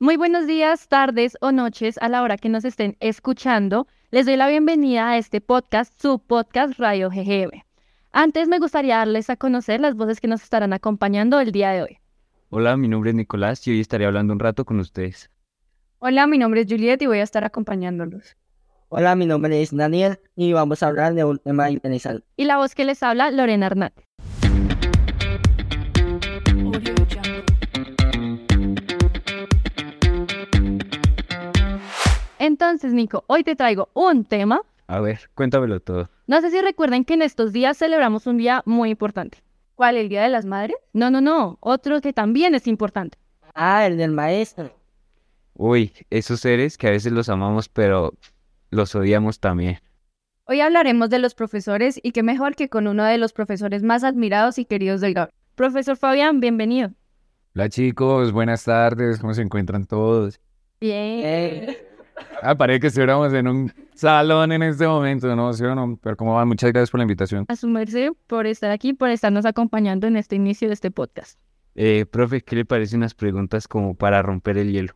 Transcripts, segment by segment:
Muy buenos días, tardes o noches a la hora que nos estén escuchando. Les doy la bienvenida a este podcast, su podcast Radio GGM. Antes me gustaría darles a conocer las voces que nos estarán acompañando el día de hoy. Hola, mi nombre es Nicolás y hoy estaré hablando un rato con ustedes. Hola, mi nombre es Juliet y voy a estar acompañándolos. Hola, mi nombre es Daniel y vamos a hablar de un tema interesante. Y la voz que les habla, Lorena Hernández. Entonces, Nico, hoy te traigo un tema. A ver, cuéntamelo todo. No sé si recuerden que en estos días celebramos un día muy importante. ¿Cuál? ¿El Día de las Madres? No, no, no, otro que también es importante. Ah, el del maestro. Uy, esos seres que a veces los amamos, pero los odiamos también. Hoy hablaremos de los profesores y qué mejor que con uno de los profesores más admirados y queridos del GAB. Profesor Fabián, bienvenido. Hola chicos, buenas tardes, ¿cómo se encuentran todos? Bien. Eh, Ah, parece que estuviéramos en un salón en este momento, ¿no? ¿Sí o no? Pero ¿cómo van? Muchas gracias por la invitación. A su merced por estar aquí, por estarnos acompañando en este inicio de este podcast. Eh, profe, ¿qué le parecen unas preguntas como para romper el hielo?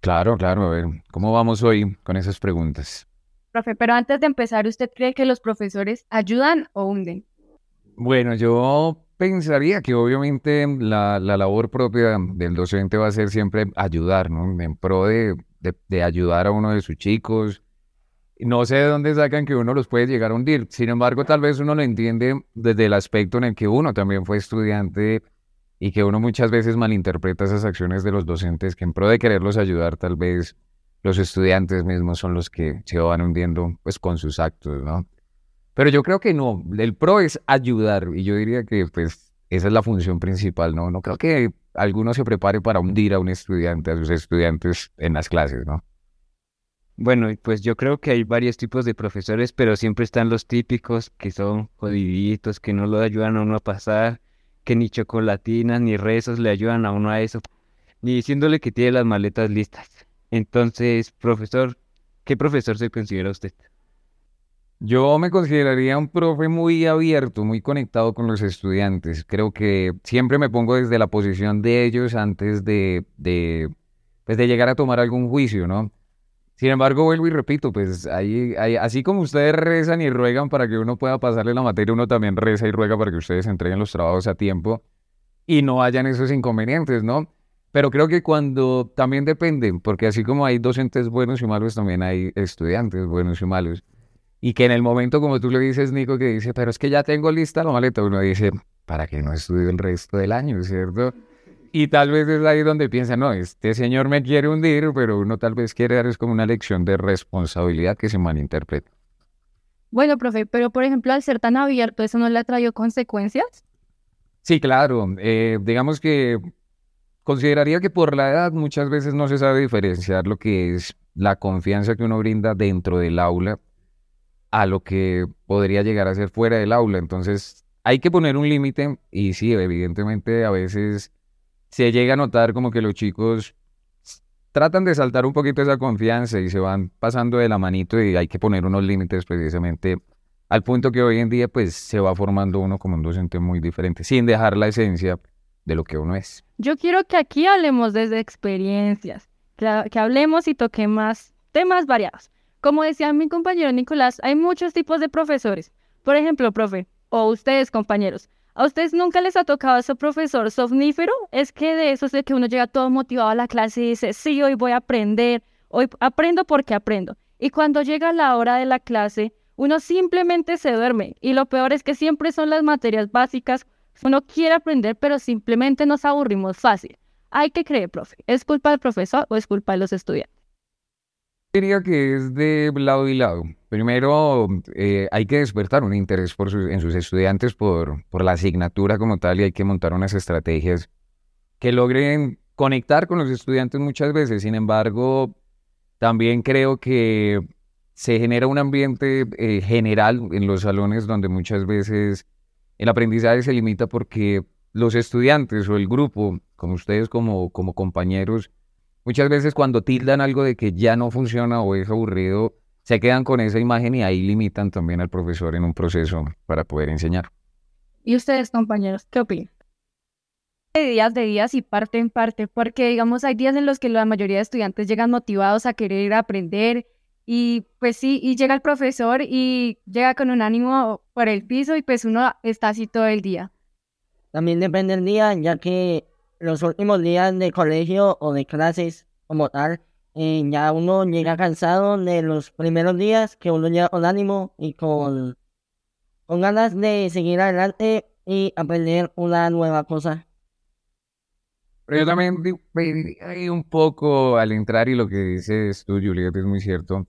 Claro, claro, a ver, ¿cómo vamos hoy con esas preguntas? Profe, pero antes de empezar, ¿usted cree que los profesores ayudan o hunden? Bueno, yo pensaría que obviamente la, la labor propia del docente va a ser siempre ayudar, ¿no? En pro de, de, ayudar a uno de sus chicos. No sé de dónde sacan que uno los puede llegar a hundir. Sin embargo, tal vez uno lo entiende desde el aspecto en el que uno también fue estudiante y que uno muchas veces malinterpreta esas acciones de los docentes que en pro de quererlos ayudar, tal vez los estudiantes mismos son los que se van hundiendo pues con sus actos, ¿no? Pero yo creo que no, el pro es ayudar y yo diría que pues esa es la función principal, ¿no? No creo que alguno se prepare para hundir a un estudiante, a sus estudiantes en las clases, ¿no? Bueno, pues yo creo que hay varios tipos de profesores, pero siempre están los típicos que son jodiditos, que no lo ayudan a uno a pasar, que ni chocolatinas ni rezos le ayudan a uno a eso, ni diciéndole que tiene las maletas listas. Entonces, profesor, ¿qué profesor se considera usted? Yo me consideraría un profe muy abierto, muy conectado con los estudiantes. Creo que siempre me pongo desde la posición de ellos antes de, de, pues de llegar a tomar algún juicio, ¿no? Sin embargo, vuelvo y repito, pues ahí, así como ustedes rezan y ruegan para que uno pueda pasarle la materia, uno también reza y ruega para que ustedes entreguen los trabajos a tiempo y no hayan esos inconvenientes, ¿no? Pero creo que cuando también depende, porque así como hay docentes buenos y malos, también hay estudiantes buenos y malos. Y que en el momento, como tú le dices, Nico, que dice, pero es que ya tengo lista la maleta, uno dice, ¿para qué no estudio el resto del año, cierto? Y tal vez es ahí donde piensa, no, este señor me quiere hundir, pero uno tal vez quiere dar es como una lección de responsabilidad que se malinterpreta. Bueno, profe, pero por ejemplo, al ser tan abierto, ¿eso no le ha traído consecuencias? Sí, claro. eh, digamos que consideraría que por la edad muchas veces no se sabe diferenciar lo que es la confianza que uno brinda dentro del aula a lo que podría llegar a ser fuera del aula. Entonces, hay que poner un límite y sí, evidentemente a veces se llega a notar como que los chicos tratan de saltar un poquito esa confianza y se van pasando de la manito y hay que poner unos límites precisamente al punto que hoy en día pues se va formando uno como un docente muy diferente, sin dejar la esencia de lo que uno es. Yo quiero que aquí hablemos desde experiencias, que, que hablemos y toquemos temas variados. Como decía mi compañero Nicolás, hay muchos tipos de profesores. Por ejemplo, profe, o ustedes compañeros, ¿a ustedes nunca les ha tocado ese profesor somnífero? Es que de eso es de que uno llega todo motivado a la clase y dice, sí, hoy voy a aprender, hoy aprendo porque aprendo. Y cuando llega la hora de la clase, uno simplemente se duerme. Y lo peor es que siempre son las materias básicas. Uno quiere aprender, pero simplemente nos aburrimos fácil. Hay que creer, profe. ¿Es culpa del profesor o es culpa de los estudiantes? Diría que es de lado y lado. Primero, eh, hay que despertar un interés por sus- en sus estudiantes por, por la asignatura como tal y hay que montar unas estrategias que logren conectar con los estudiantes muchas veces. Sin embargo, también creo que se genera un ambiente eh, general en los salones donde muchas veces el aprendizaje se limita porque los estudiantes o el grupo, como ustedes como, como compañeros, muchas veces cuando tildan algo de que ya no funciona o es aburrido, se quedan con esa imagen y ahí limitan también al profesor en un proceso para poder enseñar. ¿Y ustedes, compañeros, qué opinan? de días de días y parte en parte, porque digamos hay días en los que la mayoría de estudiantes llegan motivados a querer aprender y pues sí, y llega el profesor y llega con un ánimo por el piso y pues uno está así todo el día. También depende del día, ya que los últimos días de colegio o de clases como tal, eh, ya uno llega cansado de los primeros días, que uno llega con ánimo y con, con ganas de seguir adelante y aprender una nueva cosa. Pero yo también ahí un poco al entrar y lo que dices tú, Juliet, es muy cierto.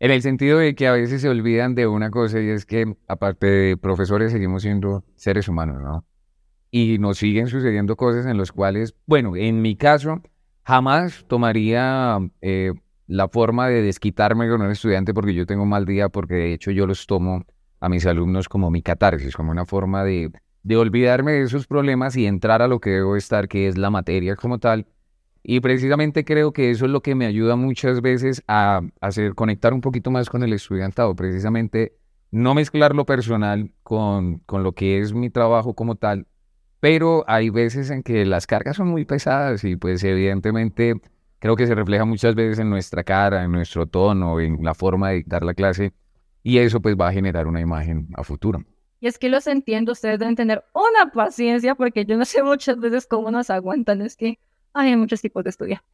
En el sentido de que a veces se olvidan de una cosa y es que aparte de profesores seguimos siendo seres humanos, ¿no? Y nos siguen sucediendo cosas en las cuales, bueno, en mi caso, jamás tomaría eh, la forma de desquitarme con un estudiante porque yo tengo mal día, porque de hecho yo los tomo a mis alumnos como mi catarsis, como una forma de, de olvidarme de esos problemas y entrar a lo que debo estar, que es la materia como tal. Y precisamente creo que eso es lo que me ayuda muchas veces a hacer conectar un poquito más con el estudiantado, precisamente no mezclar lo personal con, con lo que es mi trabajo como tal, pero hay veces en que las cargas son muy pesadas y pues evidentemente creo que se refleja muchas veces en nuestra cara, en nuestro tono, en la forma de dictar la clase y eso pues va a generar una imagen a futuro. Y es que los entiendo, ustedes deben tener una paciencia porque yo no sé muchas veces cómo nos aguantan, es que hay muchos tipos de estudiantes.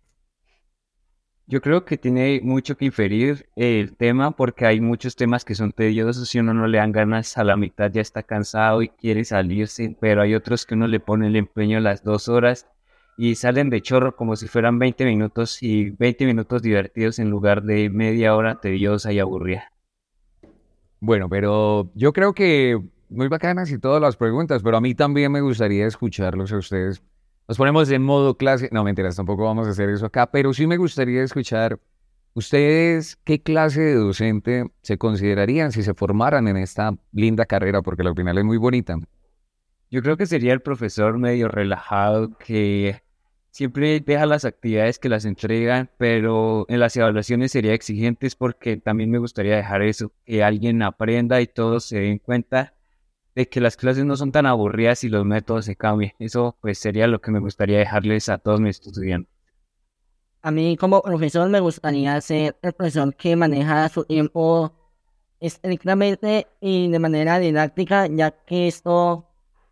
Yo creo que tiene mucho que inferir el tema porque hay muchos temas que son tediosos y uno no le dan ganas a la mitad ya está cansado y quiere salirse, pero hay otros que uno le pone el empeño las dos horas y salen de chorro como si fueran 20 minutos y 20 minutos divertidos en lugar de media hora tediosa y aburrida. Bueno, pero yo creo que muy bacanas y todas las preguntas, pero a mí también me gustaría escucharlos a ustedes. Nos ponemos en modo clase, no mentiras, tampoco vamos a hacer eso acá, pero sí me gustaría escuchar ustedes qué clase de docente se considerarían si se formaran en esta linda carrera, porque al final es muy bonita. Yo creo que sería el profesor medio relajado que siempre deja las actividades que las entregan, pero en las evaluaciones sería exigentes porque también me gustaría dejar eso, que alguien aprenda y todos se den cuenta de que las clases no son tan aburridas y los métodos se cambien. Eso pues sería lo que me gustaría dejarles a todos mis estudiantes. A mí como profesor me gustaría ser el profesor que maneja su tiempo estrictamente y de manera didáctica, ya que esto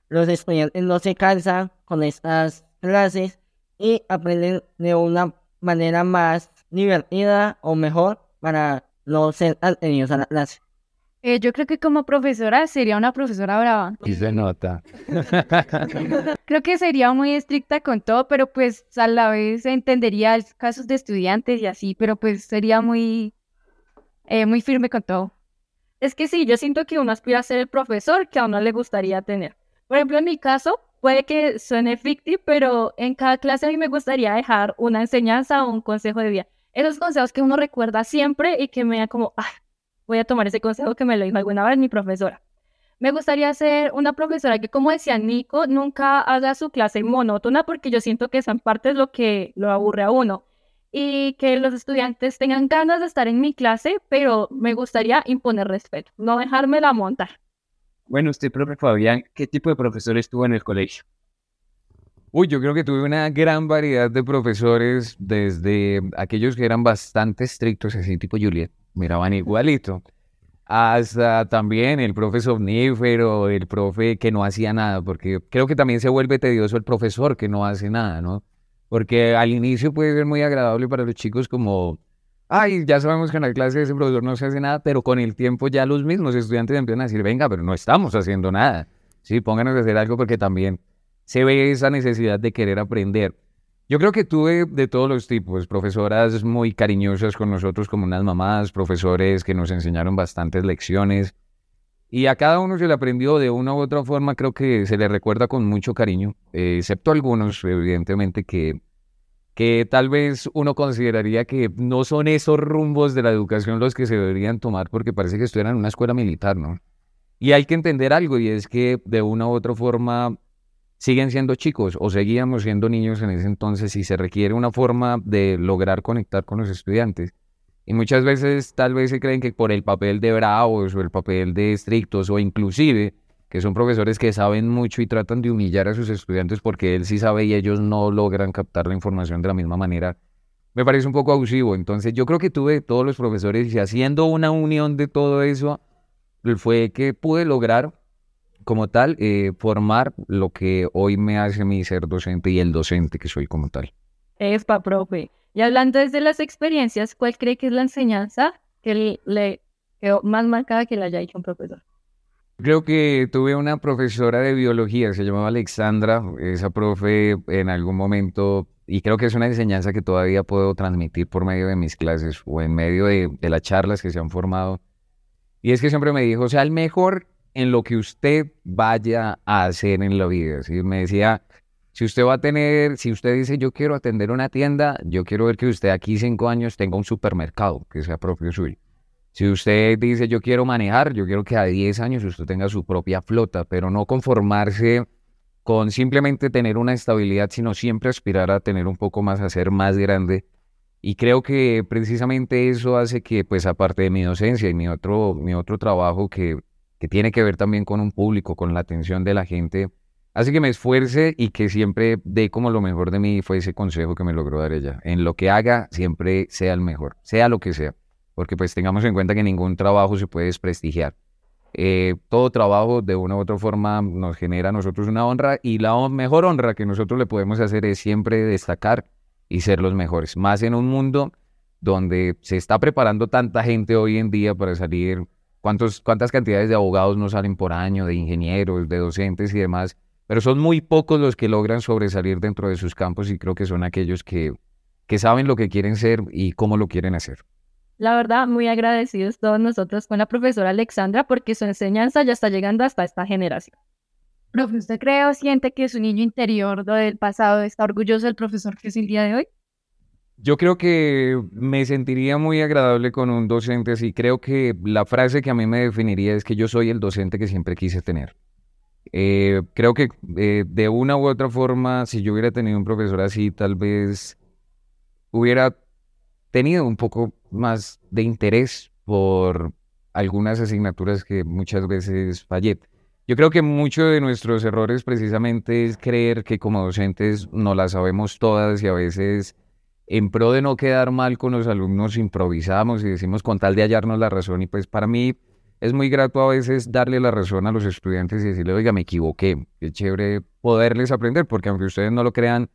los estudiantes no se cansan con estas clases y aprenden de una manera más divertida o mejor para no ser atendidos a la clase. Eh, yo creo que como profesora sería una profesora brava. Y se nota. Creo que sería muy estricta con todo, pero pues a la vez entendería casos de estudiantes y así, pero pues sería muy, eh, muy firme con todo. Es que sí, yo siento que uno aspira a ser el profesor que a uno le gustaría tener. Por ejemplo, en mi caso, puede que suene ficti, pero en cada clase a mí me gustaría dejar una enseñanza o un consejo de vida. Esos consejos que uno recuerda siempre y que me da como, ah, voy a tomar ese consejo que me lo dijo alguna vez mi profesora. Me gustaría ser una profesora que, como decía Nico, nunca haga su clase monótona porque yo siento que esa parte es lo que lo aburre a uno. Y que los estudiantes tengan ganas de estar en mi clase, pero me gustaría imponer respeto, no dejármela montar. Bueno, usted, profe Fabián, ¿qué tipo de profesor estuvo en el colegio? Uy, yo creo que tuve una gran variedad de profesores, desde aquellos que eran bastante estrictos, así tipo Juliet, miraban igualito, hasta también el profe somnífero, el profe que no hacía nada, porque creo que también se vuelve tedioso el profesor que no hace nada, ¿no? Porque al inicio puede ser muy agradable para los chicos como, ay, ya sabemos que en la clase ese profesor no se hace nada, pero con el tiempo ya los mismos estudiantes empiezan a decir, venga, pero no estamos haciendo nada, sí, pónganos a hacer algo porque también se ve esa necesidad de querer aprender. Yo creo que tuve de todos los tipos, profesoras muy cariñosas con nosotros como unas mamás, profesores que nos enseñaron bastantes lecciones y a cada uno se le aprendió de una u otra forma, creo que se le recuerda con mucho cariño, eh, excepto algunos, evidentemente, que, que tal vez uno consideraría que no son esos rumbos de la educación los que se deberían tomar porque parece que estuvieran en una escuela militar, ¿no? Y hay que entender algo y es que de una u otra forma siguen siendo chicos o seguíamos siendo niños en ese entonces y se requiere una forma de lograr conectar con los estudiantes. Y muchas veces tal vez se creen que por el papel de bravos o el papel de estrictos o inclusive que son profesores que saben mucho y tratan de humillar a sus estudiantes porque él sí sabe y ellos no logran captar la información de la misma manera, me parece un poco abusivo. Entonces yo creo que tuve todos los profesores y haciendo una unión de todo eso, fue que pude lograr como tal eh, formar lo que hoy me hace mi ser docente y el docente que soy como tal. Espa, profe. Y hablando desde las experiencias, ¿cuál cree que es la enseñanza que le quedó más marcada que le haya dicho un profesor? Creo que tuve una profesora de biología, se llamaba Alexandra, esa profe en algún momento, y creo que es una enseñanza que todavía puedo transmitir por medio de mis clases o en medio de, de las charlas que se han formado. Y es que siempre me dijo, o sea, el mejor en lo que usted vaya a hacer en la vida. Me decía, si usted va a tener, si usted dice yo quiero atender una tienda, yo quiero ver que usted aquí cinco años tenga un supermercado que sea propio suyo. Si usted dice yo quiero manejar, yo quiero que a 10 años usted tenga su propia flota, pero no conformarse con simplemente tener una estabilidad, sino siempre aspirar a tener un poco más, a ser más grande. Y creo que precisamente eso hace que, pues aparte de mi docencia y mi otro, mi otro trabajo que, que tiene que ver también con un público, con la atención de la gente, Así que me esfuerce y que siempre dé como lo mejor de mí fue ese consejo que me logró dar ella. En lo que haga, siempre sea el mejor, sea lo que sea. Porque pues tengamos en cuenta que ningún trabajo se puede desprestigiar. Eh, todo trabajo de una u otra forma nos genera a nosotros una honra y la mejor honra que nosotros le podemos hacer es siempre destacar y ser los mejores. Más en un mundo donde se está preparando tanta gente hoy en día para salir, cuántos, cuántas cantidades de abogados no salen por año, de ingenieros, de docentes y demás pero son muy pocos los que logran sobresalir dentro de sus campos y creo que son aquellos que, que saben lo que quieren ser y cómo lo quieren hacer. La verdad, muy agradecidos todos nosotros con la profesora Alexandra porque su enseñanza ya está llegando hasta esta generación. Profe, ¿usted cree o siente que su niño interior del pasado está orgulloso del profesor que es el día de hoy? Yo creo que me sentiría muy agradable con un docente así. Creo que la frase que a mí me definiría es que yo soy el docente que siempre quise tener. Eh, creo que eh, de una u otra forma, si yo hubiera tenido un profesor así, tal vez hubiera tenido un poco más de interés por algunas asignaturas que muchas veces fallé. Yo creo que muchos de nuestros errores precisamente es creer que como docentes no las sabemos todas y a veces en pro de no quedar mal con los alumnos improvisamos y decimos con tal de hallarnos la razón y pues para mí es muy grato a veces darle la razón a los estudiantes y decirle, oiga, me equivoqué. Qué chévere poderles aprender, porque aunque ustedes no lo crean,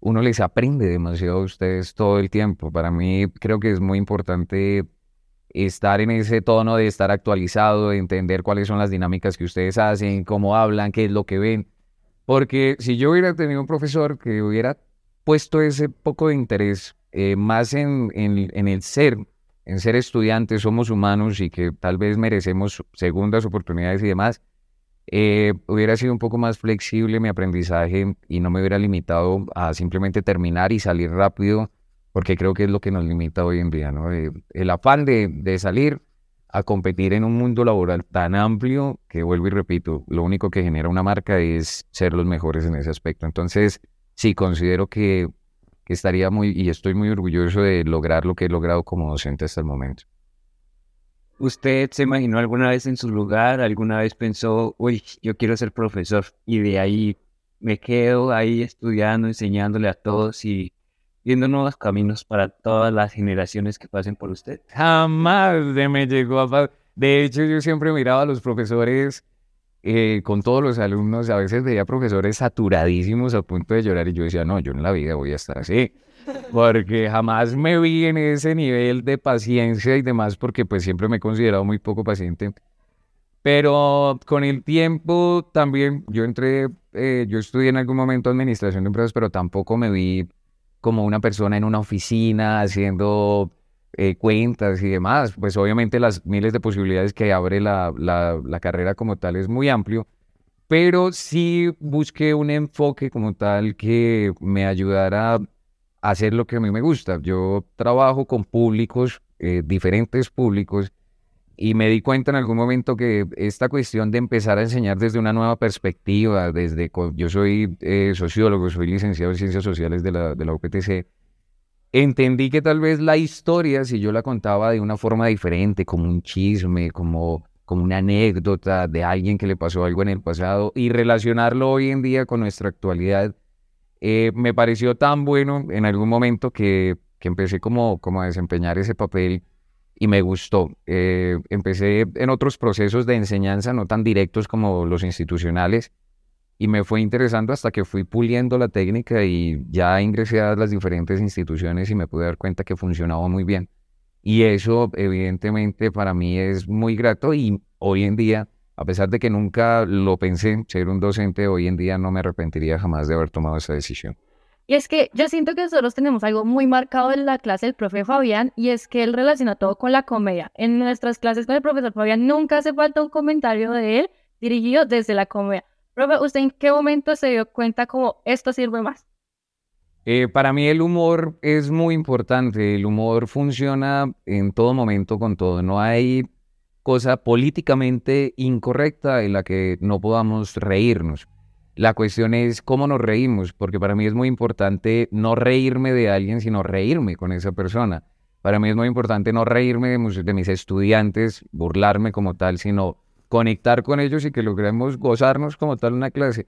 uno les aprende demasiado a ustedes todo el tiempo. Para mí creo que es muy importante estar en ese tono de estar actualizado, de entender cuáles son las dinámicas que ustedes hacen, cómo hablan, qué es lo que ven. Porque si yo hubiera tenido un profesor que hubiera puesto ese poco de interés eh, más en, el ser en ser estudiantes, somos humanos y que tal vez merecemos segundas oportunidades y demás, eh, hubiera sido un poco más flexible mi aprendizaje y no me hubiera limitado a simplemente terminar y salir rápido, porque creo que es lo que nos limita hoy en día, ¿no? Eh, el afán de salir a competir en un mundo laboral tan amplio que vuelvo y repito, lo único que genera una marca es ser los mejores en ese aspecto. Entonces, sí, considero que que estaría muy, y estoy muy orgulloso de lograr lo que he logrado como docente hasta el momento. ¿Usted se imaginó alguna vez en su lugar, alguna vez pensó, uy, yo quiero ser profesor y de ahí me quedo ahí estudiando, enseñándole a todos y viendo nuevos caminos para todas las generaciones que pasen por usted? Jamás de me llegó a... De hecho, yo siempre miraba a los profesores eh, con todos los alumnos, a veces veía profesores saturadísimos a punto de llorar y yo decía, no, yo en la vida voy a estar así, porque jamás me vi en ese nivel de paciencia y demás, porque pues siempre me he considerado muy poco paciente. Pero con el tiempo también yo entré, eh, yo estudié en algún momento administración de empresas, pero tampoco me vi como una persona en una oficina haciendo eh, cuentas y demás, pues obviamente las miles de posibilidades que abre la, la, carrera como tal es muy amplio, pero sí busqué un enfoque como tal que me ayudara a hacer lo que a mí me gusta. Yo trabajo con públicos, eh, diferentes públicos, y me di cuenta en algún momento que esta cuestión de empezar a enseñar desde una nueva perspectiva, desde yo soy eh, sociólogo, soy licenciado en ciencias sociales de la, de la UPTC, entendí que tal vez la historia, si yo la contaba de una forma diferente, como un chisme, como como una anécdota de alguien que le pasó algo en el pasado y relacionarlo hoy en día con nuestra actualidad, eh, me pareció tan bueno en algún momento que, que empecé como, como a desempeñar ese papel y me gustó. Eh, empecé en otros procesos de enseñanza, no tan directos como los institucionales, y me fue interesando hasta que fui puliendo la técnica y ya ingresé a las diferentes instituciones y me pude dar cuenta que funcionaba muy bien. Y eso evidentemente para mí es muy grato y hoy en día, a pesar de que nunca lo pensé ser un docente, hoy en día no me arrepentiría jamás de haber tomado esa decisión. Y es que yo siento que nosotros tenemos algo muy marcado en la clase del profe Fabián y es que él relaciona todo con la comedia. En nuestras clases con el profesor Fabián nunca hace falta un comentario de él dirigido desde la comedia. Profe, ¿usted en qué momento se dio cuenta como esto sirve más? Eh, para mí el humor es muy importante. El humor funciona en todo momento con todo. No hay cosa políticamente incorrecta en la que no podamos reírnos. La cuestión es cómo nos reímos, porque para mí es muy importante no reírme de alguien, sino reírme con esa persona. Para mí es muy importante no reírme de mis estudiantes, burlarme como tal, sino conectar con ellos y que logremos gozarnos como tal una clase.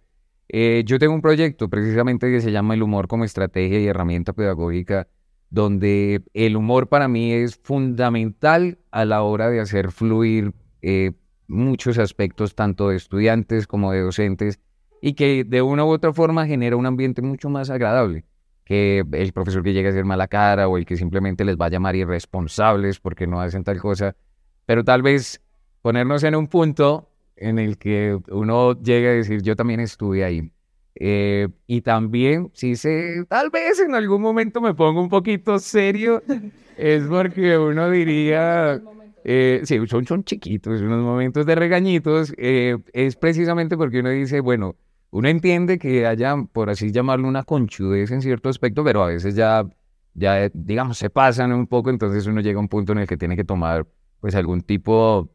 Eh, yo tengo un proyecto precisamente que se llama El humor como estrategia y herramienta pedagógica, donde el humor para mí es fundamental a la hora de hacer fluir eh, muchos aspectos, tanto de estudiantes como de docentes, y que de una u otra forma genera un ambiente mucho más agradable que el profesor que llega a ser mala cara o el que simplemente les va a llamar irresponsables porque no hacen tal cosa. Pero tal vez ponernos en un punto en el que uno llega a decir, yo también estuve ahí. Eh, y también, si se, tal vez en algún momento me pongo un poquito serio, es porque uno diría, eh, sí, son, son chiquitos, unos momentos de regañitos, eh, es precisamente porque uno dice, bueno, uno entiende que haya, por así llamarlo, una conchudez en cierto aspecto, pero a veces ya, ya digamos, se pasan un poco, entonces uno llega a un punto en el que tiene que tomar, pues, algún tipo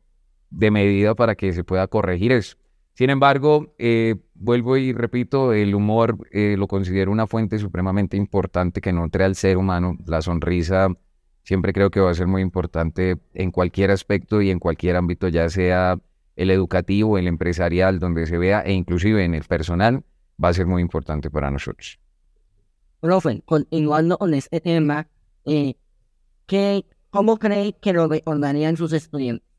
de medida para que se pueda corregir eso. Sin embargo, eh, vuelvo y repito, el humor eh, lo considero una fuente supremamente importante que nutre al ser humano. La sonrisa siempre creo que va a ser muy importante en cualquier aspecto y en cualquier ámbito, ya sea el educativo, el empresarial, donde se vea, e inclusive en el personal, va a ser muy importante para nosotros. Profe, continuando con este tema, eh, ¿qué, ¿cómo cree que lo recordarían sus estudiantes?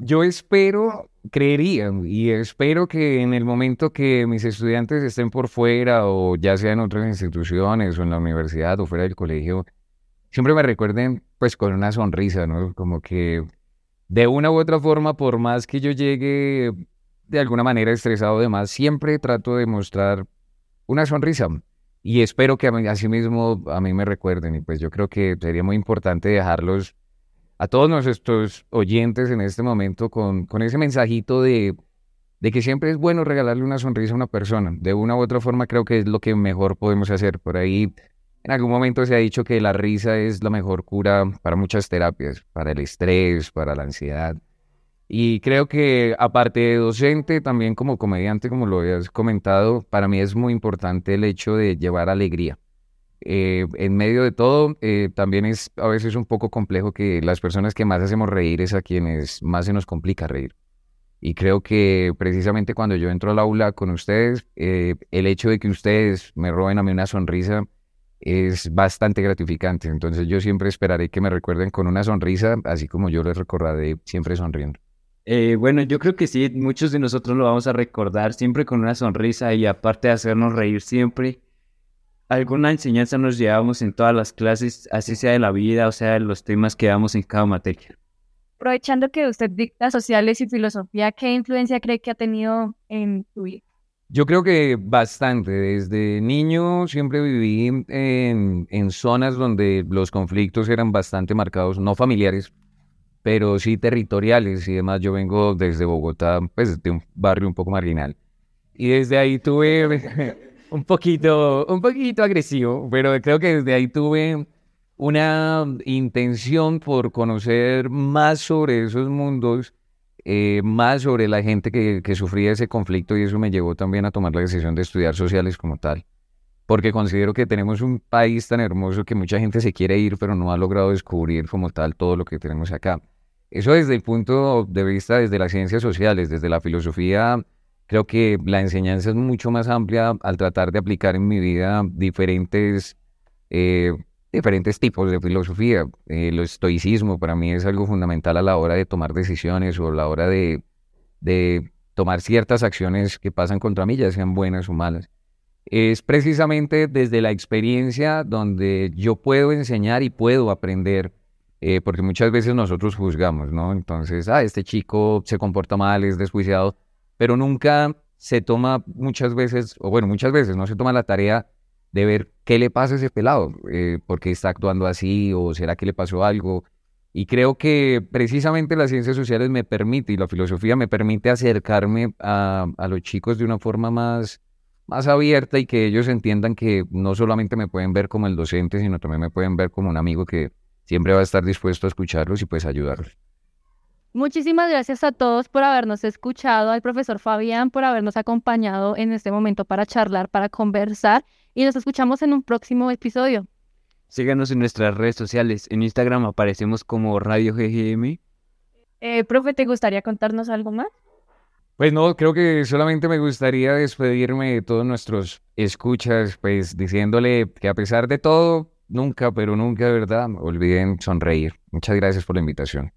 Yo espero, creería, y espero que en el momento que mis estudiantes estén por fuera o ya sea en otras instituciones o en la universidad o fuera del colegio, siempre me recuerden pues con una sonrisa, ¿no? Como que de una u otra forma, por más que yo llegue de alguna manera estresado o demás, siempre trato de mostrar una sonrisa. Y espero que así mismo a mí me recuerden. Y pues yo creo que sería muy importante dejarlos a todos nuestros oyentes en este momento con, con ese mensajito de, de que siempre es bueno regalarle una sonrisa a una persona. De una u otra forma creo que es lo que mejor podemos hacer. Por ahí en algún momento se ha dicho que la risa es la mejor cura para muchas terapias, para el estrés, para la ansiedad. Y creo que aparte de docente, también como comediante, como lo habías comentado, para mí es muy importante el hecho de llevar alegría. Eh, en medio de todo, eh, también es a veces un poco complejo que las personas que más hacemos reír es a quienes más se nos complica reír. Y creo que precisamente cuando yo entro al aula con ustedes, eh, el hecho de que ustedes me roben a mí una sonrisa es bastante gratificante. Entonces yo siempre esperaré que me recuerden con una sonrisa, así como yo les recordaré siempre sonriendo. bueno, yo creo que sí, muchos de nosotros lo vamos a recordar siempre con una sonrisa y aparte de hacernos reír siempre, alguna enseñanza nos llevamos en todas las clases, así sea de la vida o sea de los temas que damos en cada materia. Aprovechando que usted dicta sociales y filosofía, ¿qué influencia cree que ha tenido en tu vida? Yo creo que bastante. Desde niño siempre viví en, en, zonas donde los conflictos eran bastante marcados, no familiares, pero sí territoriales y demás. Yo vengo desde Bogotá, pues de un barrio un poco marginal. Y desde ahí tuve un poquito, un poquito agresivo, pero creo que desde ahí tuve una intención por conocer más sobre esos mundos, eh, más sobre la gente que, que sufría ese conflicto y eso me llevó también a tomar la decisión de estudiar sociales como tal, porque considero que tenemos un país tan hermoso que mucha gente se quiere ir, pero no ha logrado descubrir como tal todo lo que tenemos acá. Eso desde el punto de vista, desde las ciencias sociales, desde la filosofía, creo que la enseñanza es mucho más amplia al tratar de aplicar en mi vida diferentes, eh, diferentes tipos de filosofía. el estoicismo para mí es algo fundamental a la hora de tomar decisiones o a la hora de, de tomar ciertas acciones que pasan contra mí, ya sean buenas o malas. Es precisamente desde la experiencia donde yo puedo enseñar y puedo aprender, eh, porque muchas veces nosotros juzgamos, ¿no? Entonces, ah, este chico se comporta mal, es desjuiciado, pero nunca se toma muchas veces, o bueno, muchas veces no se toma la tarea de ver qué le pasa a ese pelado, eh, por qué está actuando así, o será que le pasó algo, y creo que precisamente las ciencias sociales me permite y la filosofía me permite acercarme a, los chicos de una forma más, más abierta y que ellos entiendan que no solamente me pueden ver como el docente, sino también me pueden ver como un amigo que siempre va a estar dispuesto a escucharlos y pues ayudarlos. Muchísimas gracias a todos por habernos escuchado, al profesor Fabián por habernos acompañado en este momento para charlar, para conversar y nos escuchamos en un próximo episodio. Síganos en nuestras redes sociales. En Instagram aparecemos como Radio GGM. Eh, profe, ¿te gustaría contarnos algo más? Pues no, creo que solamente me gustaría despedirme de todos nuestros escuchas, pues diciéndole que a pesar de todo, nunca, pero nunca de verdad, olviden sonreír. Muchas gracias por la invitación.